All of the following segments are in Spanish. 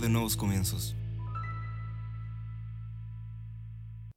de nuevos comienzos.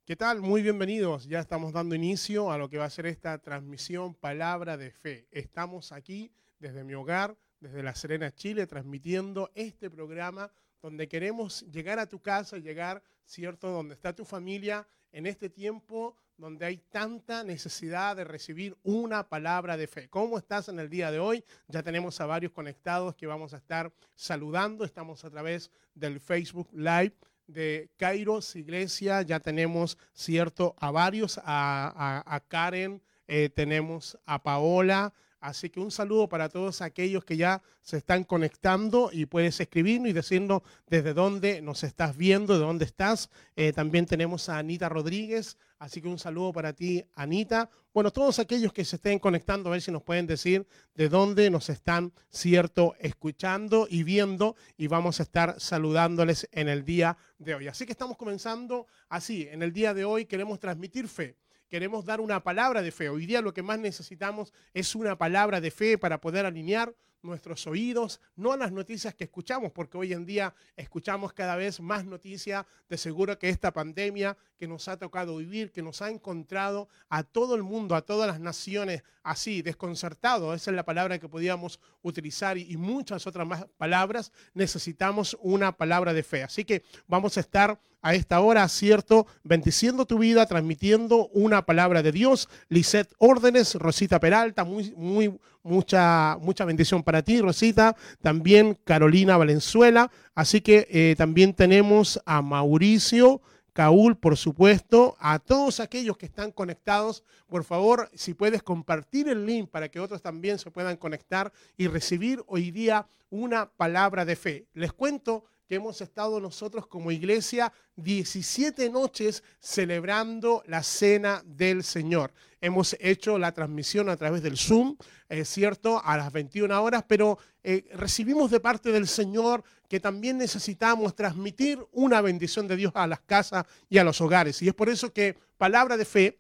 ¿Qué tal? Muy bienvenidos. Ya estamos dando inicio a lo que va a ser esta transmisión Palabra de Fe. Estamos aquí desde mi hogar, desde La Serena, Chile, transmitiendo este programa donde queremos llegar a tu casa, llegar, ¿cierto?, donde está tu familia en este tiempo donde hay tanta necesidad de recibir una palabra de fe. ¿Cómo estás en el día de hoy? Ya tenemos a varios conectados que vamos a estar saludando. Estamos a través del Facebook Live de Kairos Iglesia. Ya tenemos, cierto, a varios, a, Karen, eh, tenemos a Paola. Así que un saludo para todos aquellos que ya se están conectando y puedes escribirnos y decirnos desde dónde nos estás viendo, de dónde estás. Eh, también tenemos a Anita Rodríguez, así que un saludo para ti, Anita. Bueno, todos aquellos que se estén conectando, a ver si nos pueden decir de dónde nos están, cierto, escuchando y viendo y vamos a estar saludándoles en el día de hoy. Así que estamos comenzando así. En el día de hoy queremos transmitir fe queremos dar una palabra de fe. Hoy día lo que más necesitamos es una palabra de fe para poder alinear nuestros oídos, no a las noticias que escuchamos, porque hoy en día escuchamos cada vez más noticias de seguro que esta pandemia que nos ha tocado vivir, que nos ha encontrado a todo el mundo, a todas las naciones así, desconcertado, esa es la palabra que podíamos utilizar y, muchas otras más palabras, necesitamos una palabra de fe. Así que vamos a estar a esta hora, cierto, bendiciendo tu vida, transmitiendo una palabra de Dios. Lisette Órdenes, Rosita Peralta, muy, muy, mucha, mucha bendición para ti, Rosita. También Carolina Valenzuela. Así que eh, también tenemos a Mauricio. Caúl, por supuesto, a todos aquellos que están conectados, por favor, si puedes compartir el link para que otros también se puedan conectar y recibir hoy día una palabra de fe. Les cuento que hemos estado nosotros como iglesia 17 noches celebrando la cena del Señor. Hemos hecho la transmisión a través del Zoom, es cierto, a las 21 horas, pero eh, recibimos de parte del Señor que también necesitamos transmitir una bendición de Dios a las casas y a los hogares. Y es por eso que palabra de fe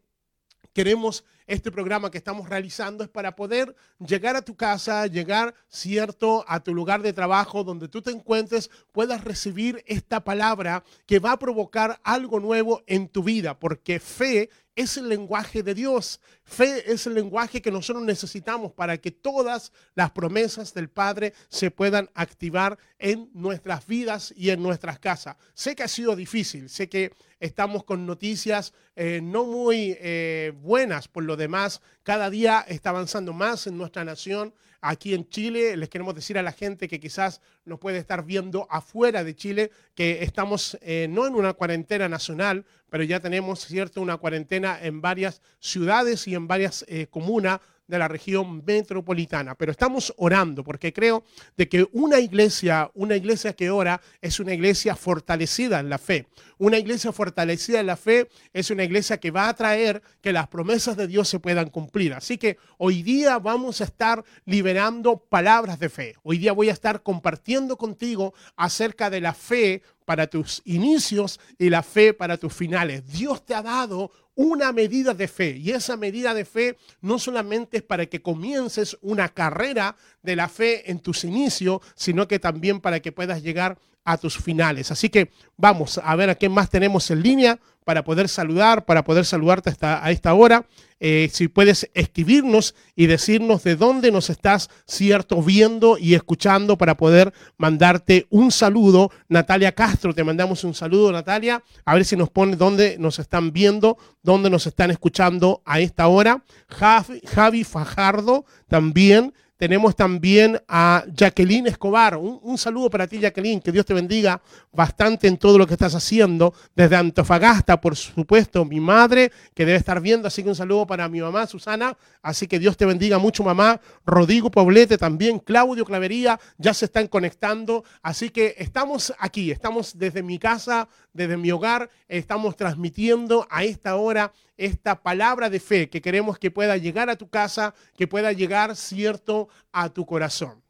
queremos este programa que estamos realizando es para poder llegar a tu casa, llegar, cierto, a tu lugar de trabajo donde tú te encuentres, puedas recibir esta palabra que va a provocar algo nuevo en tu vida, porque fe es el lenguaje de Dios. Fe es el lenguaje que nosotros necesitamos para que todas las promesas del Padre se puedan activar en nuestras vidas y en nuestras casas. Sé que ha sido difícil, sé que estamos con noticias eh, no muy eh, buenas por lo demás. Cada día está avanzando más en nuestra nación. Aquí en Chile les queremos decir a la gente que quizás nos puede estar viendo afuera de Chile que estamos eh, no en una cuarentena nacional, pero ya tenemos cierto una cuarentena en varias ciudades y en varias eh, comunas de la región metropolitana. Pero estamos orando porque creo de que una iglesia, una iglesia que ora es una iglesia fortalecida en la fe. Una iglesia fortalecida en la fe es una iglesia que va a traer que las promesas de Dios se puedan cumplir. Así que hoy día vamos a estar liberando palabras de fe. Hoy día voy a estar compartiendo contigo acerca de la fe para tus inicios y la fe para tus finales. Dios te ha dado una medida de fe y esa medida de fe no solamente es para que comiences una carrera de la fe en tus inicios, sino que también para que puedas llegar a tus finales. Así que vamos a ver a quién más tenemos en línea para poder saludar, para poder saludarte hasta a esta hora. Eh, si puedes escribirnos y decirnos de dónde nos estás, cierto, viendo y escuchando para poder mandarte un saludo. Natalia Castro, te mandamos un saludo, Natalia. A ver si nos pone dónde nos están viendo, dónde nos están escuchando a esta hora. Javi, Javi Fajardo también. Tenemos también a Jacqueline Escobar. Un, saludo para ti, Jacqueline. Que Dios te bendiga bastante en todo lo que estás haciendo. Desde Antofagasta, por supuesto, mi madre, que debe estar viendo. Así que un saludo para mi mamá, Susana. Así que Dios te bendiga mucho, mamá. Rodrigo Poblete también. Claudio Clavería, ya se están conectando. Así que estamos aquí. Estamos desde mi casa, desde mi hogar. Estamos transmitiendo a esta hora esta palabra de fe que queremos que pueda llegar a tu casa, que pueda llegar, cierto, a tu corazón.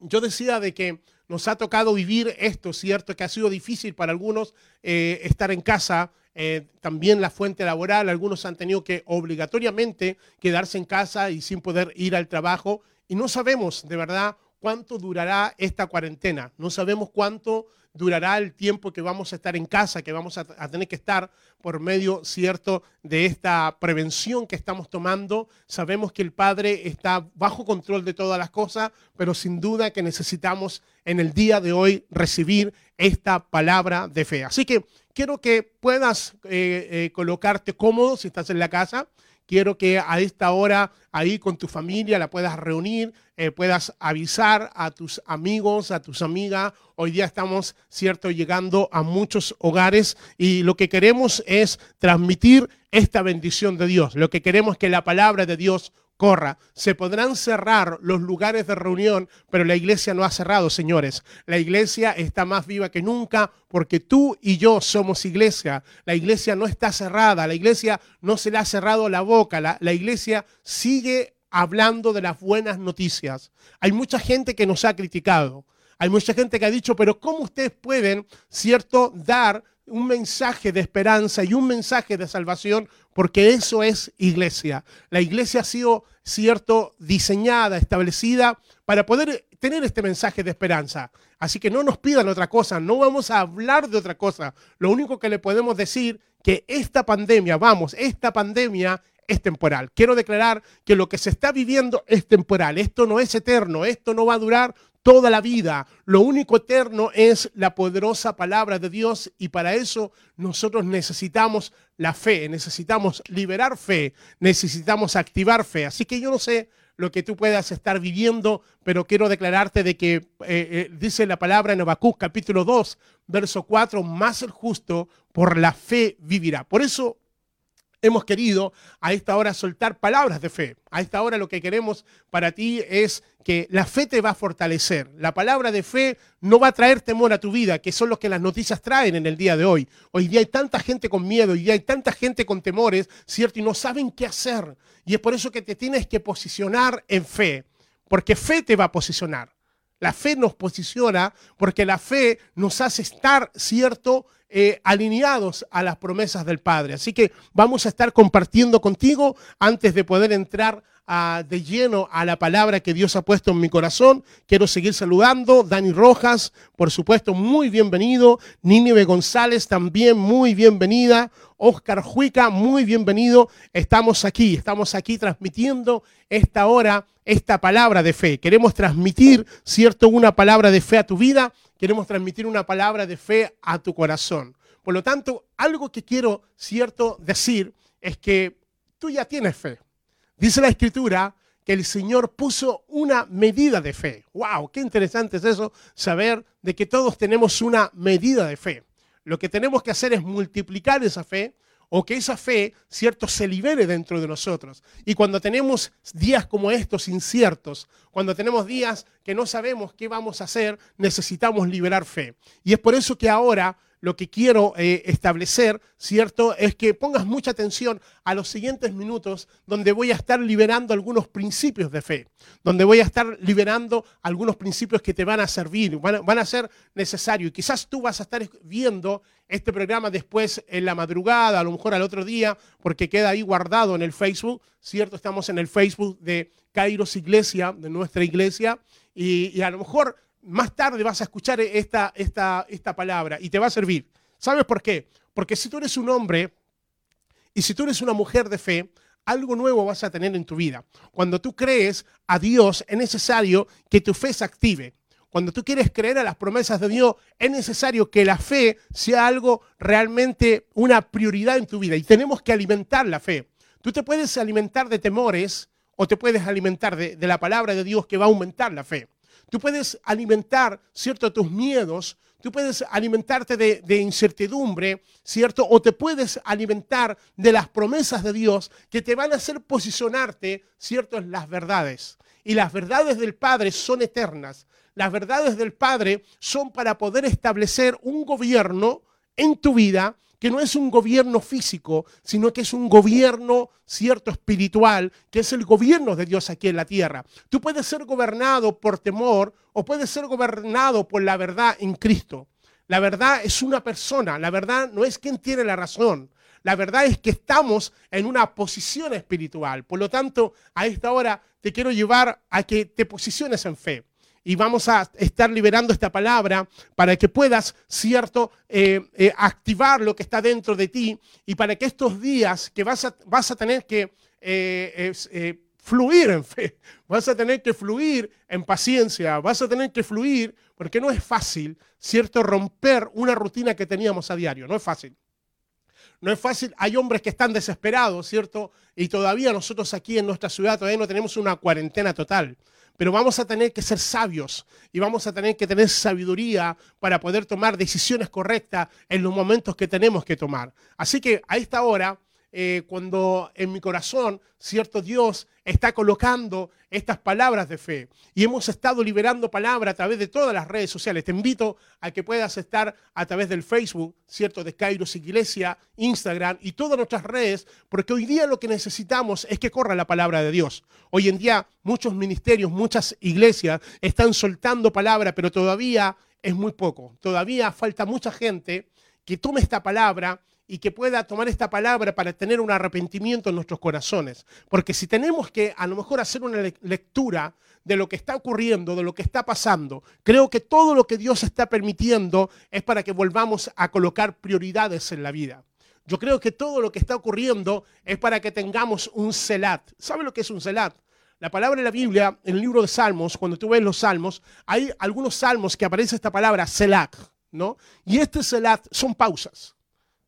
Yo decía de que nos ha tocado vivir esto, ¿cierto? Que ha sido difícil para algunos eh, estar en casa, eh, también la fuente laboral, algunos han tenido que obligatoriamente quedarse en casa y sin poder ir al trabajo. Y no sabemos de verdad cuánto durará esta cuarentena, no sabemos cuánto durará el tiempo que vamos a estar en casa, que vamos a, tener que estar por medio, cierto, de esta prevención que estamos tomando. Sabemos que el Padre está bajo control de todas las cosas, pero sin duda que necesitamos en el día de hoy recibir esta palabra de fe. Así que quiero que puedas eh, eh, colocarte cómodo si estás en la casa. Quiero que a esta hora ahí con tu familia la puedas reunir, eh, puedas avisar a tus amigos, a tus amigas. Hoy día estamos, cierto, llegando a muchos hogares y lo que queremos es transmitir esta bendición de Dios. Lo que queremos es que la palabra de Dios corra. Se podrán cerrar los lugares de reunión, pero la iglesia no ha cerrado, señores. La iglesia está más viva que nunca porque tú y yo somos iglesia. La iglesia no está cerrada, la iglesia no se le ha cerrado la boca, la, la iglesia sigue hablando de las buenas noticias. Hay mucha gente que nos ha criticado. Hay mucha gente que ha dicho, pero ¿cómo ustedes pueden, cierto, dar un mensaje de esperanza y un mensaje de salvación, porque eso es iglesia. La iglesia ha sido, cierto, diseñada, establecida para poder tener este mensaje de esperanza. Así que no nos pidan otra cosa, no vamos a hablar de otra cosa. Lo único que le podemos decir que esta pandemia, vamos, esta pandemia es temporal. Quiero declarar que lo que se está viviendo es temporal. Esto no es eterno, esto no va a durar toda la vida. Lo único eterno es la poderosa palabra de Dios y para eso nosotros necesitamos la fe, necesitamos liberar fe, necesitamos activar fe. Así que yo no sé lo que tú puedas estar viviendo, pero quiero declararte de que eh, eh, dice la palabra en Habacuc capítulo 2, verso 4, más el justo por la fe vivirá. Por eso hemos querido a esta hora soltar palabras de fe. A esta hora lo que queremos para ti es que la fe te va a fortalecer. La palabra de fe no va a traer temor a tu vida, que son los que las noticias traen en el día de hoy. Hoy día hay tanta gente con miedo, hoy día hay tanta gente con temores, ¿cierto? Y no saben qué hacer. Y es por eso que te tienes que posicionar en fe, porque fe te va a posicionar. La fe nos posiciona porque la fe nos hace estar, ¿cierto?, eh, alineados a las promesas del Padre. Así que vamos a estar compartiendo contigo antes de poder entrar de lleno a la palabra que Dios ha puesto en mi corazón. Quiero seguir saludando. Dani Rojas, por supuesto, muy bienvenido. Nínive González, también muy bienvenida. Oscar Juica, muy bienvenido. Estamos aquí, estamos aquí transmitiendo esta hora, esta palabra de fe. Queremos transmitir, ¿cierto?, una palabra de fe a tu vida. Queremos transmitir una palabra de fe a tu corazón. Por lo tanto, algo que quiero, ¿cierto?, decir es que tú ya tienes fe. Dice la escritura que el Señor puso una medida de fe. ¡Wow! Qué interesante es eso, saber de que todos tenemos una medida de fe. Lo que tenemos que hacer es multiplicar esa fe o que esa fe, cierto, se libere dentro de nosotros. Y cuando tenemos días como estos inciertos, cuando tenemos días que no sabemos qué vamos a hacer, necesitamos liberar fe. Y es por eso que ahora lo que quiero eh, establecer, ¿cierto? Es que pongas mucha atención a los siguientes minutos donde voy a estar liberando algunos principios de fe, donde voy a estar liberando algunos principios que te van a servir, van a, ser necesarios. Y quizás tú vas a estar viendo este programa después en la madrugada, a lo mejor al otro día, porque queda ahí guardado en el Facebook, ¿cierto? Estamos en el Facebook de Kairos Iglesia, de nuestra iglesia, y, y a lo mejor más tarde vas a escuchar esta, esta, esta palabra y te va a servir. ¿Sabes por qué? Porque si tú eres un hombre y si tú eres una mujer de fe, algo nuevo vas a tener en tu vida. Cuando tú crees a Dios, es necesario que tu fe se active. Cuando tú quieres creer a las promesas de Dios, es necesario que la fe sea algo realmente una prioridad en tu vida y tenemos que alimentar la fe. Tú te puedes alimentar de temores o te puedes alimentar de, de la palabra de Dios que va a aumentar la fe. Tú puedes alimentar, ¿cierto?, tus miedos, tú puedes alimentarte de, de, incertidumbre, ¿cierto? O te puedes alimentar de las promesas de Dios que te van a hacer posicionarte, ¿cierto?, en las verdades. Y las verdades del Padre son eternas. Las verdades del Padre son para poder establecer un gobierno en tu vida que no es un gobierno físico, sino que es un gobierno cierto espiritual, que es el gobierno de Dios aquí en la tierra. Tú puedes ser gobernado por temor o puedes ser gobernado por la verdad en Cristo. La verdad es una persona, la verdad no es quien tiene la razón. La verdad es que estamos en una posición espiritual. Por lo tanto, a esta hora te quiero llevar a que te posiciones en fe y vamos a estar liberando esta palabra para que puedas, cierto, eh, eh, activar lo que está dentro de ti y para que estos días que vas a, vas a tener que eh, fluir en fe, vas a tener que fluir en paciencia, vas a tener que fluir, porque no es fácil, cierto, romper una rutina que teníamos a diario, no es fácil. No es fácil, hay hombres que están desesperados, ¿cierto? Y todavía nosotros aquí en nuestra ciudad todavía no tenemos una cuarentena total pero vamos a tener que ser sabios y vamos a tener que tener sabiduría para poder tomar decisiones correctas en los momentos que tenemos que tomar. Así que a esta hora eh, cuando en mi corazón, cierto Dios está colocando estas palabras de fe. Y hemos estado liberando palabra a través de todas las redes sociales. Te invito a que puedas estar a través del Facebook, cierto, de Kairos Iglesia, Instagram y todas nuestras redes, porque hoy día lo que necesitamos es que corra la palabra de Dios. Hoy en día muchos ministerios, muchas iglesias están soltando palabra, pero todavía es muy poco. Todavía falta mucha gente que tome esta palabra y que pueda tomar esta palabra para tener un arrepentimiento en nuestros corazones. Porque si tenemos que a lo mejor hacer una lectura de lo que está ocurriendo, de lo que está pasando, creo que todo lo que Dios está permitiendo es para que volvamos a colocar prioridades en la vida. Yo creo que todo lo que está ocurriendo es para que tengamos un celat. ¿Sabe lo que es un celat? La palabra en la Biblia, en el libro de Salmos, cuando tú ves los Salmos, hay algunos salmos que aparece esta palabra selat, ¿no? Y este selat son pausas.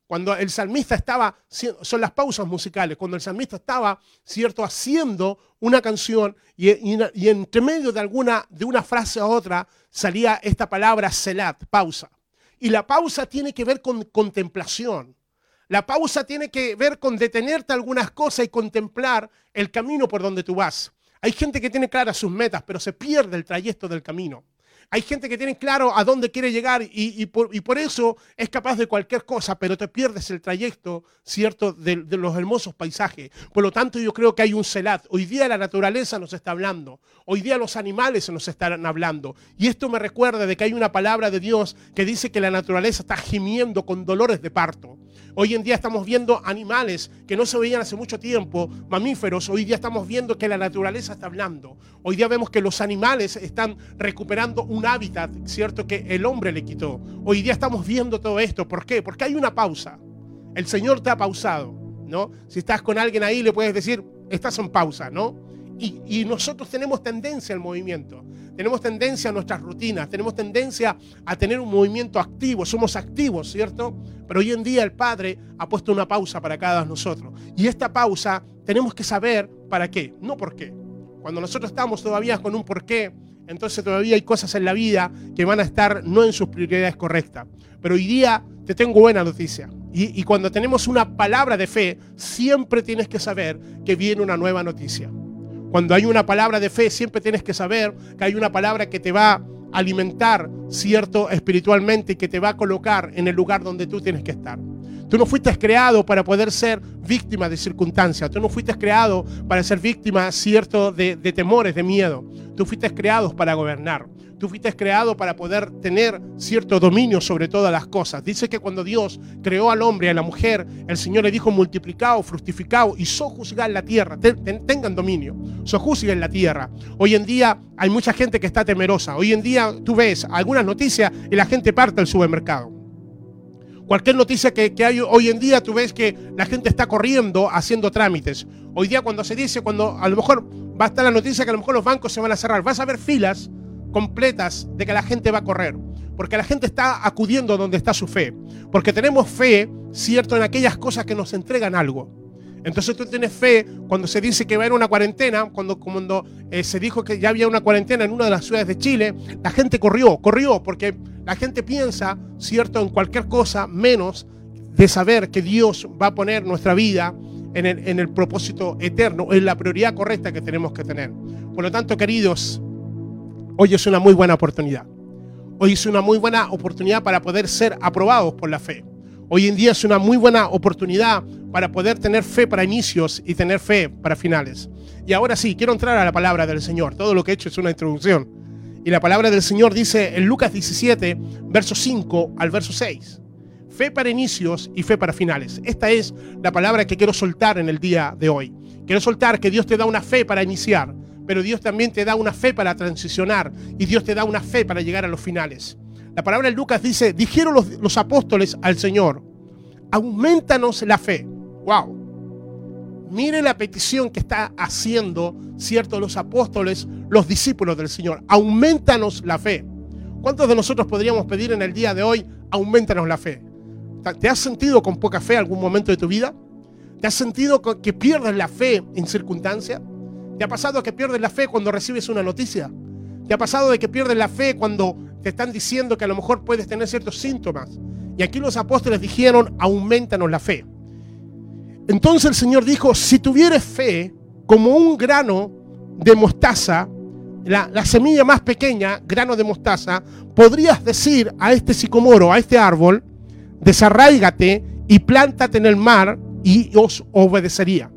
Cuando el salmista estaba, son las pausas musicales, cuando el salmista estaba, cierto, haciendo una canción y, entre medio de alguna, de una frase a otra, salía esta palabra selat, pausa. Y la pausa tiene que ver con contemplación. La pausa tiene que ver con detenerte algunas cosas y contemplar el camino por donde tú vas. Hay gente que tiene claras sus metas, pero se pierde el trayecto del camino. Hay gente que tiene claro a dónde quiere llegar y, por, eso es capaz de cualquier cosa, pero te pierdes el trayecto, ¿cierto?, de, los hermosos paisajes. Por lo tanto, yo creo que hay un celat. Hoy día la naturaleza nos está hablando. Hoy día los animales nos están hablando. Y esto me recuerda de que hay una palabra de Dios que dice que la naturaleza está gimiendo con dolores de parto. Hoy en día estamos viendo animales que no se veían hace mucho tiempo, mamíferos. Hoy día estamos viendo que la naturaleza está hablando. Hoy día vemos que los animales están recuperando un hábitat, ¿cierto? Que el hombre le quitó. Hoy día estamos viendo todo esto. ¿Por qué? Porque hay una pausa. El Señor te ha pausado, ¿no? Si estás con alguien ahí, le puedes decir, estás en pausa, ¿no? Y, y nosotros tenemos tendencia al movimiento tenemos tendencia a nuestras rutinas, tenemos tendencia a tener un movimiento activo, somos activos, ¿cierto? Pero hoy en día el Padre ha puesto una pausa para cada uno de nosotros. Y esta pausa tenemos que saber para qué, no por qué. Cuando nosotros estamos todavía con un por qué, entonces todavía hay cosas en la vida que van a estar no en sus prioridades correctas. Pero hoy día te tengo buena noticia. Y, y cuando tenemos una palabra de fe, siempre tienes que saber que viene una nueva noticia. Cuando hay una palabra de fe, siempre tienes que saber que hay una palabra que te va a alimentar, cierto, espiritualmente y que te va a colocar en el lugar donde tú tienes que estar. Tú no fuiste creado para poder ser víctima de circunstancias. Tú no fuiste creado para ser víctima, cierto, de, de temores, de miedo. Tú fuiste creado para gobernar. Tú fuiste creado para poder tener cierto dominio sobre todas las cosas. Dice que cuando Dios creó al hombre y a la mujer, el Señor le dijo multiplicado, fructificado y sojuzgar la tierra. tengan dominio, sojuzguen la tierra. Hoy en día hay mucha gente que está temerosa. Hoy en día tú ves algunas noticias y la gente parte al supermercado. Cualquier noticia que, que, hay hoy en día, tú ves que la gente está corriendo haciendo trámites. Hoy día cuando se dice, cuando a lo mejor va a estar la noticia que a lo mejor los bancos se van a cerrar, vas a ver filas completas de que la gente va a correr. Porque la gente está acudiendo donde está su fe. Porque tenemos fe, cierto, en aquellas cosas que nos entregan algo. Entonces tú tienes fe cuando se dice que va a haber una cuarentena, cuando, cuando eh, se dijo que ya había una cuarentena en una de las ciudades de Chile, la gente corrió, corrió, porque la gente piensa, cierto, en cualquier cosa menos de saber que Dios va a poner nuestra vida en el, en el propósito eterno, en la prioridad correcta que tenemos que tener. Por lo tanto, queridos, Hoy es una muy buena oportunidad. Hoy es una muy buena oportunidad para poder ser aprobados por la fe. Hoy en día es una muy buena oportunidad para poder tener fe para inicios y tener fe para finales. Y ahora sí, quiero entrar a la palabra del Señor. Todo lo que he hecho es una introducción. Y la palabra del Señor dice en Lucas 17, verso 5 al verso 6. Fe para inicios y fe para finales. Esta es la palabra que quiero soltar en el día de hoy. Quiero soltar que Dios te da una fe para iniciar, pero Dios también te da una fe para transicionar y Dios te da una fe para llegar a los finales. La palabra de Lucas dice, dijeron los, apóstoles al Señor, aumentanos la fe. Wow. Mire la petición que está haciendo, ¿cierto? Los apóstoles, los discípulos del Señor. Aumentanos la fe. ¿Cuántos de nosotros podríamos pedir en el día de hoy, aumentanos la fe? ¿Te has sentido con poca fe algún momento de tu vida? ¿Te has sentido que pierdes la fe en circunstancias? ¿Te ha pasado que pierdes la fe cuando recibes una noticia? ¿Te ha pasado de que pierdes la fe cuando te están diciendo que a lo mejor puedes tener ciertos síntomas? Y aquí los apóstoles dijeron, aumentanos la fe. Entonces el Señor dijo, si tuvieres fe como un grano de mostaza, la, la, semilla más pequeña, grano de mostaza, podrías decir a este sicomoro, a este árbol, desarráigate y plántate en el mar y os obedecería.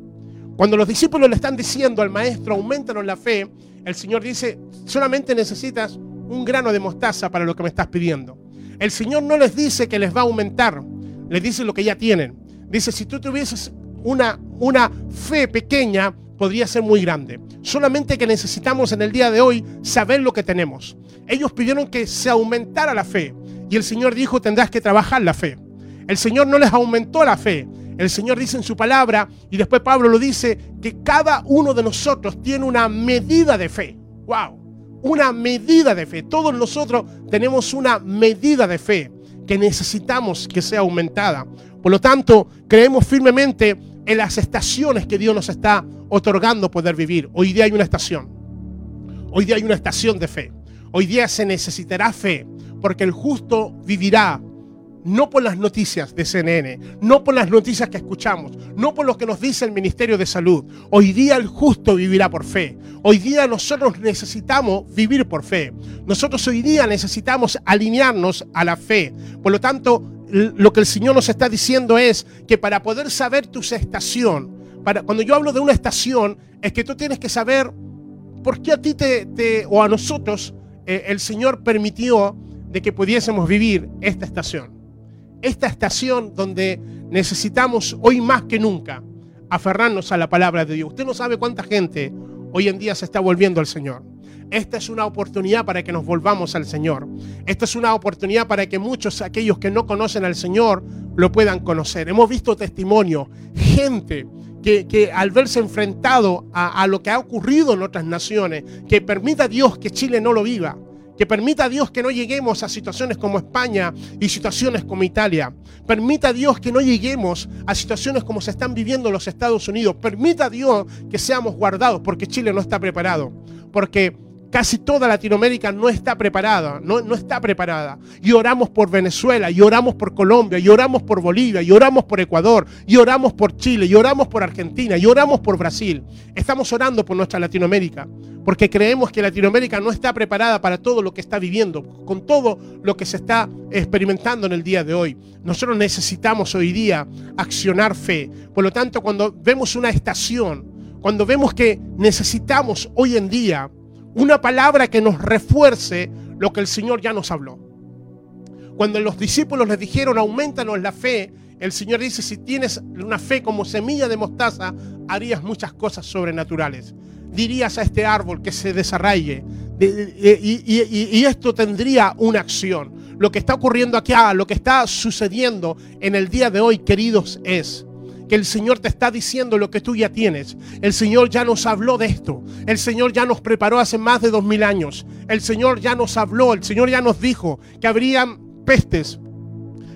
Cuando los discípulos le están diciendo al maestro, aumentanos la fe, el Señor dice, solamente necesitas un grano de mostaza para lo que me estás pidiendo. El Señor no les dice que les va a aumentar, les dice lo que ya tienen. Dice, si tú tuvieses una, una fe pequeña, podría ser muy grande. Solamente que necesitamos en el día de hoy saber lo que tenemos. Ellos pidieron que se aumentara la fe y el Señor dijo, tendrás que trabajar la fe. El Señor no les aumentó la fe. El Señor dice en su palabra, y después Pablo lo dice, que cada uno de nosotros tiene una medida de fe. ¡Wow! Una medida de fe. Todos nosotros tenemos una medida de fe que necesitamos que sea aumentada. Por lo tanto, creemos firmemente en las estaciones que Dios nos está otorgando poder vivir. Hoy día hay una estación. Hoy día hay una estación de fe. Hoy día se necesitará fe, porque el justo vivirá no por las noticias de CNN, no por las noticias que escuchamos, no por lo que nos dice el Ministerio de Salud. Hoy día el justo vivirá por fe. Hoy día nosotros necesitamos vivir por fe. Nosotros hoy día necesitamos alinearnos a la fe. Por lo tanto, lo que el Señor nos está diciendo es que para poder saber tu estación, para, cuando yo hablo de una estación, es que tú tienes que saber por qué a ti te, o a nosotros eh, el Señor permitió de que pudiésemos vivir esta estación esta estación donde necesitamos hoy más que nunca aferrarnos a la palabra de Dios. Usted no sabe cuánta gente hoy en día se está volviendo al Señor. Esta es una oportunidad para que nos volvamos al Señor. Esta es una oportunidad para que muchos, aquellos que no conocen al Señor, lo puedan conocer. Hemos visto testimonio, gente que, que, al verse enfrentado a, a, lo que ha ocurrido en otras naciones, que permita Dios que Chile no lo viva, que permita a Dios que no lleguemos a situaciones como España y situaciones como Italia. Permita a Dios que no lleguemos a situaciones como se están viviendo en los Estados Unidos. Permita a Dios que seamos guardados porque Chile no está preparado. Porque Casi toda Latinoamérica no está preparada, no, está preparada. Y oramos por Venezuela, y oramos por Colombia, y oramos por Bolivia, y oramos por Ecuador, y oramos por Chile, y oramos por Argentina, y oramos por Brasil. Estamos orando por nuestra Latinoamérica, porque creemos que Latinoamérica no está preparada para todo lo que está viviendo, con todo lo que se está experimentando en el día de hoy. Nosotros necesitamos hoy día accionar fe. Por lo tanto, cuando vemos una estación, cuando vemos que necesitamos hoy en día una palabra que nos refuerce lo que el Señor ya nos habló. Cuando los discípulos les dijeron, aumentanos la fe, el Señor dice, si tienes una fe como semilla de mostaza, harías muchas cosas sobrenaturales. Dirías a este árbol que se desarraigue y, esto tendría una acción. Lo que está ocurriendo aquí, lo que está sucediendo en el día de hoy, queridos, es que el Señor te está diciendo lo que tú ya tienes. El Señor ya nos habló de esto. El Señor ya nos preparó hace más de dos mil años. El Señor ya nos habló. El Señor ya nos dijo que habrían pestes,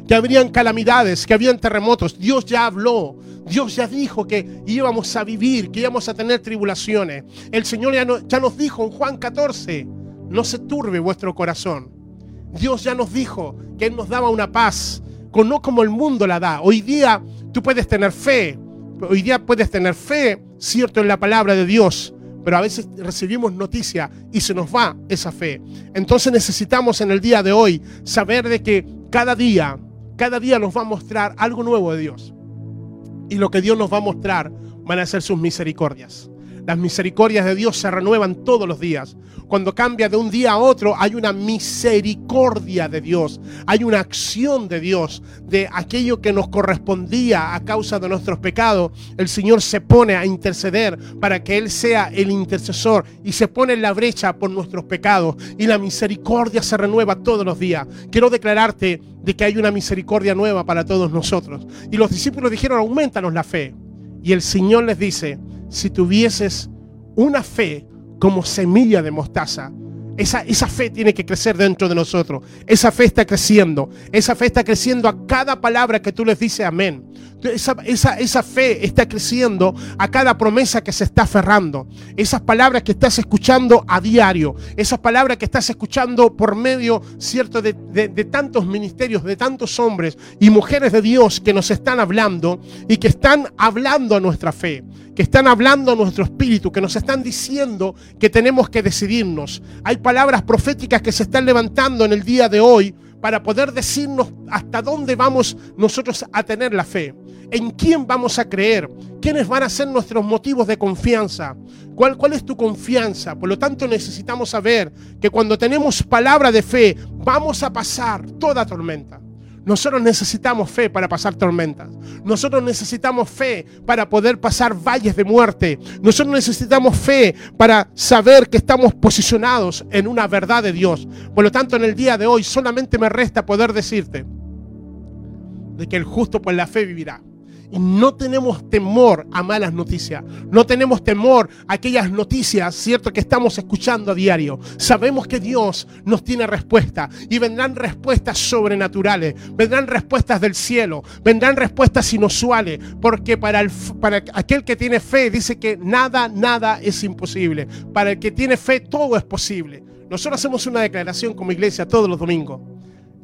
que habrían calamidades, que habrían terremotos. Dios ya habló. Dios ya dijo que íbamos a vivir, que íbamos a tener tribulaciones. El Señor ya, nos dijo en Juan 14, no se turbe vuestro corazón. Dios ya nos dijo que Él nos daba una paz, no como el mundo la da. Hoy día Tú puedes tener fe, hoy día puedes tener fe, cierto, en la palabra de Dios, pero a veces recibimos noticia y se nos va esa fe. Entonces necesitamos en el día de hoy saber de que cada día, cada día nos va a mostrar algo nuevo de Dios. Y lo que Dios nos va a mostrar van a ser sus misericordias. Las misericordias de Dios se renuevan todos los días. Cuando cambia de un día a otro, hay una misericordia de Dios. Hay una acción de Dios. De aquello que nos correspondía a causa de nuestros pecados, el Señor se pone a interceder para que Él sea el intercesor y se pone en la brecha por nuestros pecados. Y la misericordia se renueva todos los días. Quiero declararte de que hay una misericordia nueva para todos nosotros. Y los discípulos dijeron, aumentanos la fe. Y el Señor les dice, si tuvieses una fe como semilla de mostaza, esa, esa, fe tiene que crecer dentro de nosotros. Esa fe está creciendo. Esa fe está creciendo a cada palabra que tú les dices amén. Esa, esa, esa, fe está creciendo a cada promesa que se está aferrando. Esas palabras que estás escuchando a diario. Esas palabras que estás escuchando por medio, cierto, de, de, de tantos ministerios, de tantos hombres y mujeres de Dios que nos están hablando y que están hablando a nuestra fe que están hablando a nuestro espíritu, que nos están diciendo que tenemos que decidirnos. Hay palabras proféticas que se están levantando en el día de hoy para poder decirnos hasta dónde vamos nosotros a tener la fe, en quién vamos a creer, quiénes van a ser nuestros motivos de confianza, cuál, cuál es tu confianza. Por lo tanto necesitamos saber que cuando tenemos palabra de fe vamos a pasar toda tormenta. Nosotros necesitamos fe para pasar tormentas. Nosotros necesitamos fe para poder pasar valles de muerte. Nosotros necesitamos fe para saber que estamos posicionados en una verdad de Dios. Por lo tanto, en el día de hoy solamente me resta poder decirte de que el justo por la fe vivirá. No tenemos temor a malas noticias. No tenemos temor a aquellas noticias, ¿cierto?, que estamos escuchando a diario. Sabemos que Dios nos tiene respuesta. Y vendrán respuestas sobrenaturales. Vendrán respuestas del cielo. Vendrán respuestas inusuales. Porque para, para aquel que tiene fe dice que nada, nada es imposible. Para el que tiene fe todo es posible. Nosotros hacemos una declaración como iglesia todos los domingos.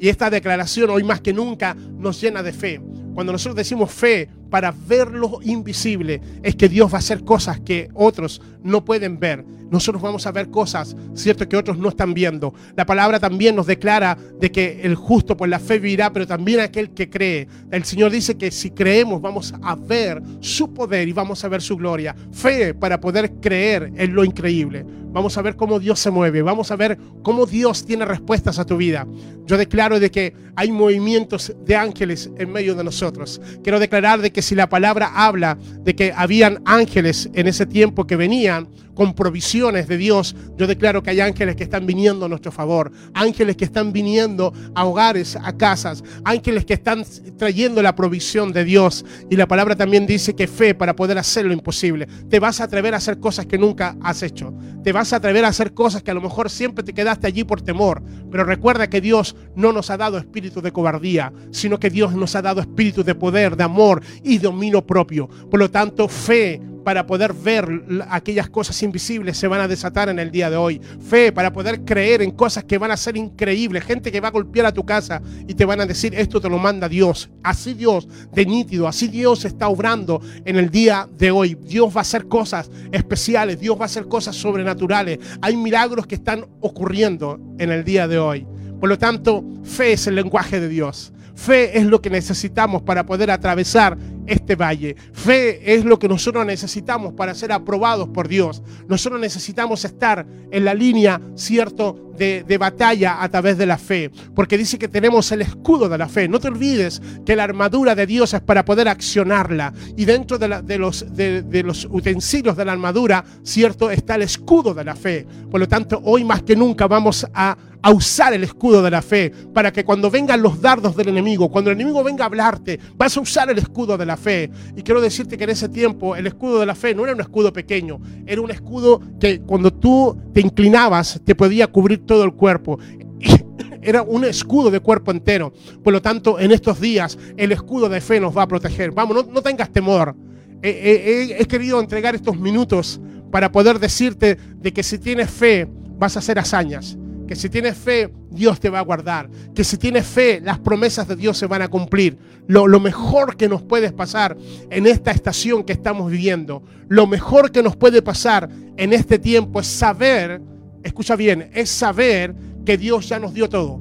Y esta declaración hoy más que nunca nos llena de fe. Cuando nosotros decimos fe para ver lo invisible, es que Dios va a hacer cosas que otros no pueden ver. Nosotros vamos a ver cosas, cierto, que otros no están viendo. La palabra también nos declara de que el justo por la fe vivirá, pero también aquel que cree. El Señor dice que si creemos vamos a ver su poder y vamos a ver su gloria. Fe para poder creer en lo increíble. Vamos a ver cómo Dios se mueve. Vamos a ver cómo Dios tiene respuestas a tu vida. Yo declaro de que hay movimientos de ángeles en medio de nosotros. Quiero declarar de que si la palabra habla de que habían ángeles en ese tiempo que venían con provisiones de Dios, yo declaro que hay ángeles que están viniendo a nuestro favor, ángeles que están viniendo a hogares, a casas, ángeles que están trayendo la provisión de Dios. Y la palabra también dice que fe para poder hacer lo imposible. Te vas a atrever a hacer cosas que nunca has hecho. Te vas a atrever a hacer cosas que a lo mejor siempre te quedaste allí por temor. Pero recuerda que Dios no nos ha dado espíritu de cobardía, sino que Dios nos ha dado espíritu de poder, de amor y dominio propio. Por lo tanto, fe para poder ver aquellas cosas invisibles se van a desatar en el día de hoy. Fe para poder creer en cosas que van a ser increíbles. Gente que va a golpear a tu casa y te van a decir, esto te lo manda Dios. Así Dios de nítido, así Dios está obrando en el día de hoy. Dios va a hacer cosas especiales, Dios va a hacer cosas sobrenaturales. Hay milagros que están ocurriendo en el día de hoy. Por lo tanto, fe es el lenguaje de Dios. Fe es lo que necesitamos para poder atravesar este valle. Fe es lo que nosotros necesitamos para ser aprobados por Dios. Nosotros necesitamos estar en la línea, cierto, de, de, batalla a través de la fe. Porque dice que tenemos el escudo de la fe. No te olvides que la armadura de Dios es para poder accionarla. Y dentro de, los, de los utensilios de la armadura, cierto, está el escudo de la fe. Por lo tanto, hoy más que nunca vamos a a usar el escudo de la fe para que cuando vengan los dardos del enemigo, cuando el enemigo venga a hablarte, vas a usar el escudo de la fe. Y quiero decirte que en ese tiempo el escudo de la fe no era un escudo pequeño, era un escudo que cuando tú te inclinabas te podía cubrir todo el cuerpo. Era un escudo de cuerpo entero. Por lo tanto, en estos días el escudo de fe nos va a proteger. Vamos, no, no tengas temor. He, he, he querido entregar estos minutos para poder decirte de que si tienes fe vas a hacer hazañas que si tienes fe, Dios te va a guardar, que si tienes fe, las promesas de Dios se van a cumplir. Lo, mejor que nos puede pasar en esta estación que estamos viviendo, lo mejor que nos puede pasar en este tiempo es saber, escucha bien, es saber que Dios ya nos dio todo.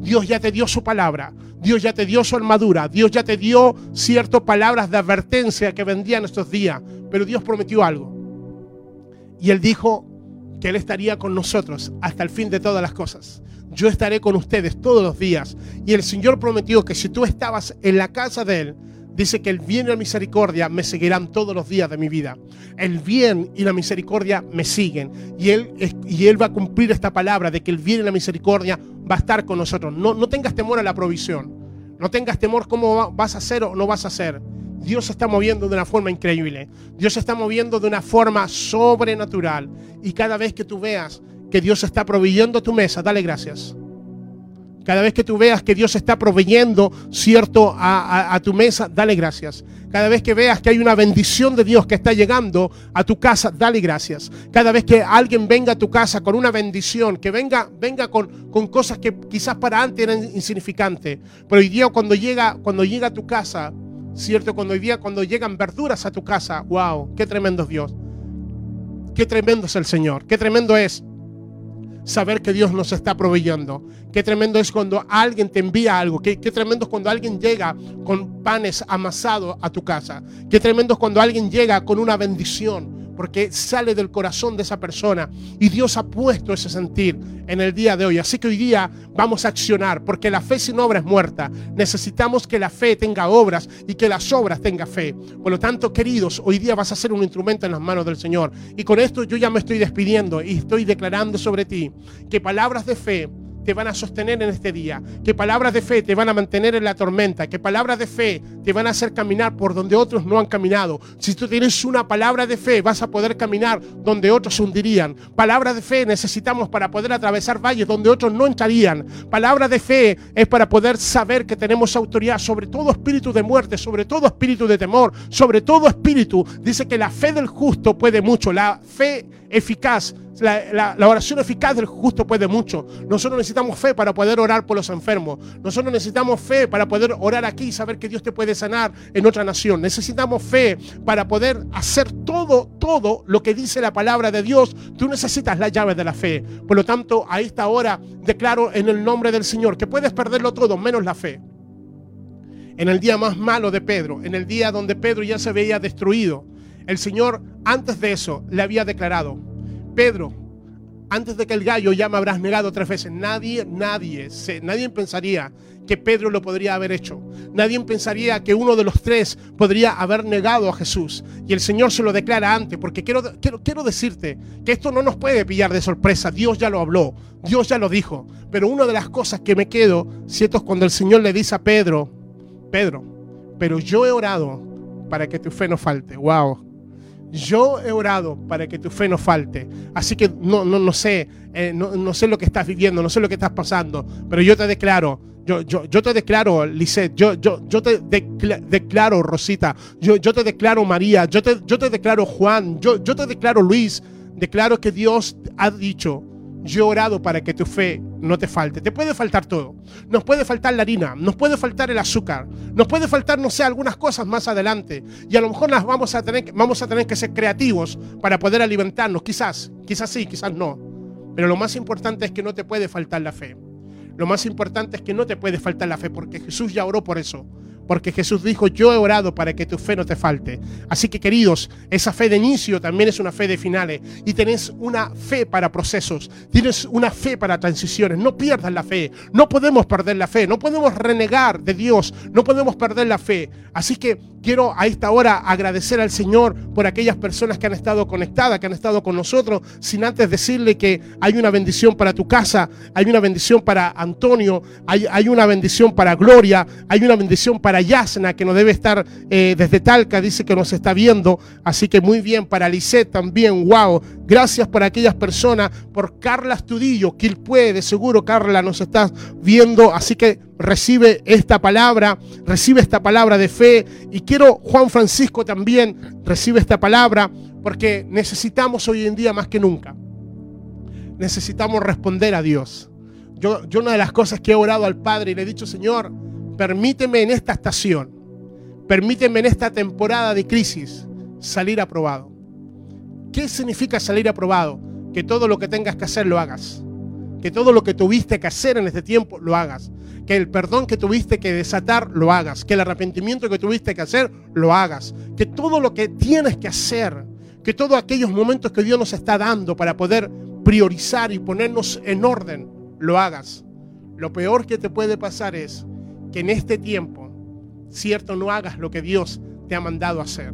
Dios ya te dio su palabra. Dios ya te dio su armadura, Dios ya te dio ciertas palabras de advertencia que vendrían estos días, pero Dios prometió algo. Y Él dijo que Él estaría con nosotros hasta el fin de todas las cosas. Yo estaré con ustedes todos los días. Y el Señor prometió que si tú estabas en la casa de Él, dice que el bien y la misericordia me seguirán todos los días de mi vida. El bien y la misericordia me siguen. Y Él, y él va a cumplir esta palabra de que el bien y la misericordia va a estar con nosotros. No, no tengas temor a la provisión. No tengas temor cómo vas a hacer o no vas a hacer. Dios se está moviendo de una forma increíble. Dios se está moviendo de una forma sobrenatural. Y cada vez que tú veas que Dios está proveyendo tu mesa, dale gracias. Cada vez que tú veas que Dios está proveyendo, cierto, a, tu mesa, dale gracias. Cada vez que veas que hay una bendición de Dios que está llegando a tu casa, dale gracias. Cada vez que alguien venga a tu casa con una bendición, que venga, venga con, cosas que quizás para antes eran insignificantes, pero hoy día cuando llega, cuando llega a tu casa, cierto, cuando hoy día cuando llegan verduras a tu casa, wow, qué tremendo es Dios. Qué tremendo es el Señor, qué tremendo es saber que Dios nos está proveyendo. Qué tremendo es cuando alguien te envía algo. Qué, qué, tremendo es cuando alguien llega con panes amasados a tu casa. Qué tremendo es cuando alguien llega con una bendición porque sale del corazón de esa persona y Dios ha puesto ese sentir en el día de hoy. Así que hoy día vamos a accionar, porque la fe sin obra es muerta. Necesitamos que la fe tenga obras y que las obras tengan fe. Por lo tanto, queridos, hoy día vas a ser un instrumento en las manos del Señor. Y con esto yo ya me estoy despidiendo y estoy declarando sobre ti que palabras de fe te van a sostener en este día, que palabras de fe te van a mantener en la tormenta, que palabras de fe te van a hacer caminar por donde otros no han caminado. Si tú tienes una palabra de fe, vas a poder caminar donde otros hundirían. Palabras de fe necesitamos para poder atravesar valles donde otros no entrarían. Palabra de fe es para poder saber que tenemos autoridad sobre todo espíritu de muerte, sobre todo espíritu de temor, sobre todo espíritu. Dice que la fe del justo puede mucho, la fe eficaz la, oración eficaz del justo puede mucho. Nosotros necesitamos fe para poder orar por los enfermos. Nosotros necesitamos fe para poder orar aquí y saber que Dios te puede sanar en otra nación. Necesitamos fe para poder hacer todo, todo lo que dice la palabra de Dios. Tú necesitas la llave de la fe. Por lo tanto, a esta hora declaro en el nombre del Señor que puedes perderlo todo menos la fe. En el día más malo de Pedro, en el día donde Pedro ya se veía destruido, el Señor antes de eso le había declarado, Pedro, antes de que el gallo ya me habrás negado tres veces. Nadie, nadie, nadie pensaría que Pedro lo podría haber hecho. Nadie pensaría que uno de los tres podría haber negado a Jesús. Y el Señor se lo declara antes, porque quiero, quiero, quiero decirte que esto no nos puede pillar de sorpresa. Dios ya lo habló, Dios ya lo dijo. Pero una de las cosas que me quedo, cierto, es cuando el Señor le dice a Pedro, Pedro, pero yo he orado para que tu fe no falte. Wow. Yo he orado para que tu fe no falte. Así que no, no, no sé, eh, no, sé lo que estás viviendo, no sé lo que estás pasando, pero yo te declaro, yo, yo, yo te declaro, Lisette, yo, yo, yo te declaro, Rosita, yo, yo te declaro, María, yo te, yo te declaro, Juan, yo, yo te declaro, Luis, declaro que Dios ha dicho yo he orado para que tu fe no te falte. Te puede faltar todo. Nos puede faltar la harina, nos puede faltar el azúcar, nos puede faltar, no sé, algunas cosas más adelante. Y a lo mejor las vamos a tener, vamos a tener que ser creativos para poder alimentarnos. Quizás, quizás sí, quizás no. Pero lo más importante es que no te puede faltar la fe. Lo más importante es que no te puede faltar la fe porque Jesús ya oró por eso porque Jesús dijo, yo he orado para que tu fe no te falte. Así que queridos, esa fe de inicio también es una fe de finales y tenés una fe para procesos, tienes una fe para transiciones. No pierdas la fe, no podemos perder la fe, no podemos renegar de Dios, no podemos perder la fe. Así que quiero a esta hora agradecer al Señor por aquellas personas que han estado conectadas, que han estado con nosotros, sin antes decirle que hay una bendición para tu casa, hay una bendición para Antonio, hay, hay una bendición para Gloria, hay una bendición para Yasna, que nos debe estar eh, desde Talca, dice que nos está viendo. Así que muy bien, para Lisette también, wow. Gracias por aquellas personas, por Carla Estudillo, él puede, seguro Carla nos está viendo. Así que recibe esta palabra, recibe esta palabra de fe. Y quiero, Juan Francisco también, recibe esta palabra, porque necesitamos hoy en día más que nunca. Necesitamos responder a Dios. Yo, yo una de las cosas que he orado al Padre y le he dicho, Señor, permíteme en esta estación, permíteme en esta temporada de crisis salir aprobado. ¿Qué significa salir aprobado? Que todo lo que tengas que hacer lo hagas. Que todo lo que tuviste que hacer en este tiempo, lo hagas. Que el perdón que tuviste que desatar, lo hagas. Que el arrepentimiento que tuviste que hacer, lo hagas. Que todo lo que tienes que hacer, que todos aquellos momentos que Dios nos está dando para poder priorizar y ponernos en orden, lo hagas. Lo peor que te puede pasar es que en este tiempo, cierto, no hagas lo que Dios te ha mandado hacer.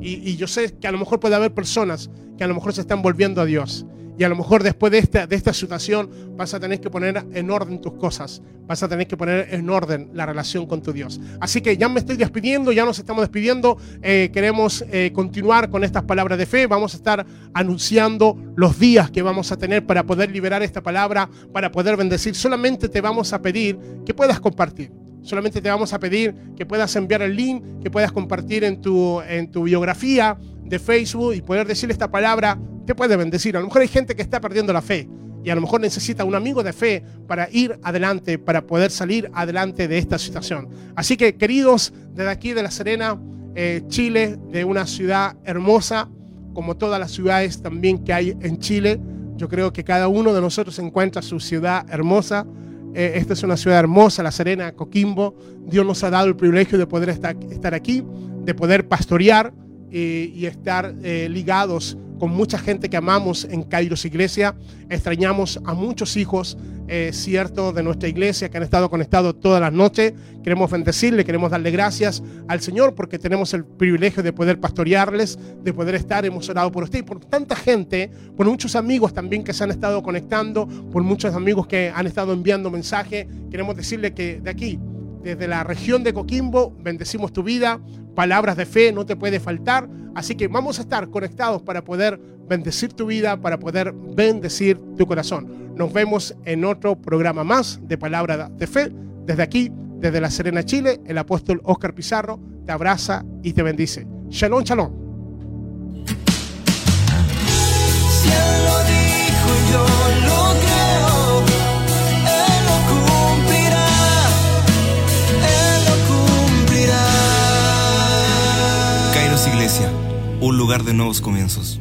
Y, yo sé que a lo mejor puede haber personas que a lo mejor se están volviendo a Dios. Y a lo mejor después de esta, situación vas a tener que poner en orden tus cosas, vas a tener que poner en orden la relación con tu Dios. Así que ya me estoy despidiendo, ya nos estamos despidiendo. Eh, queremos eh, continuar con estas palabras de fe. Vamos a estar anunciando los días que vamos a tener para poder liberar esta palabra, para poder bendecir. Solamente te vamos a pedir que puedas compartir. Solamente te vamos a pedir que puedas enviar el link, que puedas compartir en tu biografía de Facebook y poder decir esta palabra, te puede bendecir. A lo mejor hay gente que está perdiendo la fe y a lo mejor necesita un amigo de fe para ir adelante, para poder salir adelante de esta situación. Así que queridos, desde aquí de La Serena, eh, Chile, de una ciudad hermosa, como todas las ciudades también que hay en Chile, yo creo que cada uno de nosotros encuentra su ciudad hermosa eh, esta es una ciudad hermosa, La Serena, Coquimbo. Dios nos ha dado el privilegio de poder estar aquí, de poder pastorear eh, y estar eh, ligados con mucha gente que amamos en Kairos Iglesia. Extrañamos a muchos hijos, eh, cierto, de nuestra iglesia que han estado conectados todas las noches. Queremos bendecirle, queremos darle gracias al Señor porque tenemos el privilegio de poder pastorearles, de poder estar. Hemos orado por usted y por tanta gente, por muchos amigos también que se han estado conectando, por muchos amigos que han estado enviando mensajes. Queremos decirle que de aquí, desde la región de Coquimbo, bendecimos tu vida, palabras de fe no te puede faltar. Así que vamos a estar conectados para poder bendecir tu vida, para poder bendecir tu corazón. Nos vemos en otro programa más de palabra de fe. Desde aquí, desde La Serena, Chile, el apóstol Oscar Pizarro te abraza y te bendice. Shalom, shalom. Un lugar de nuevos comienzos.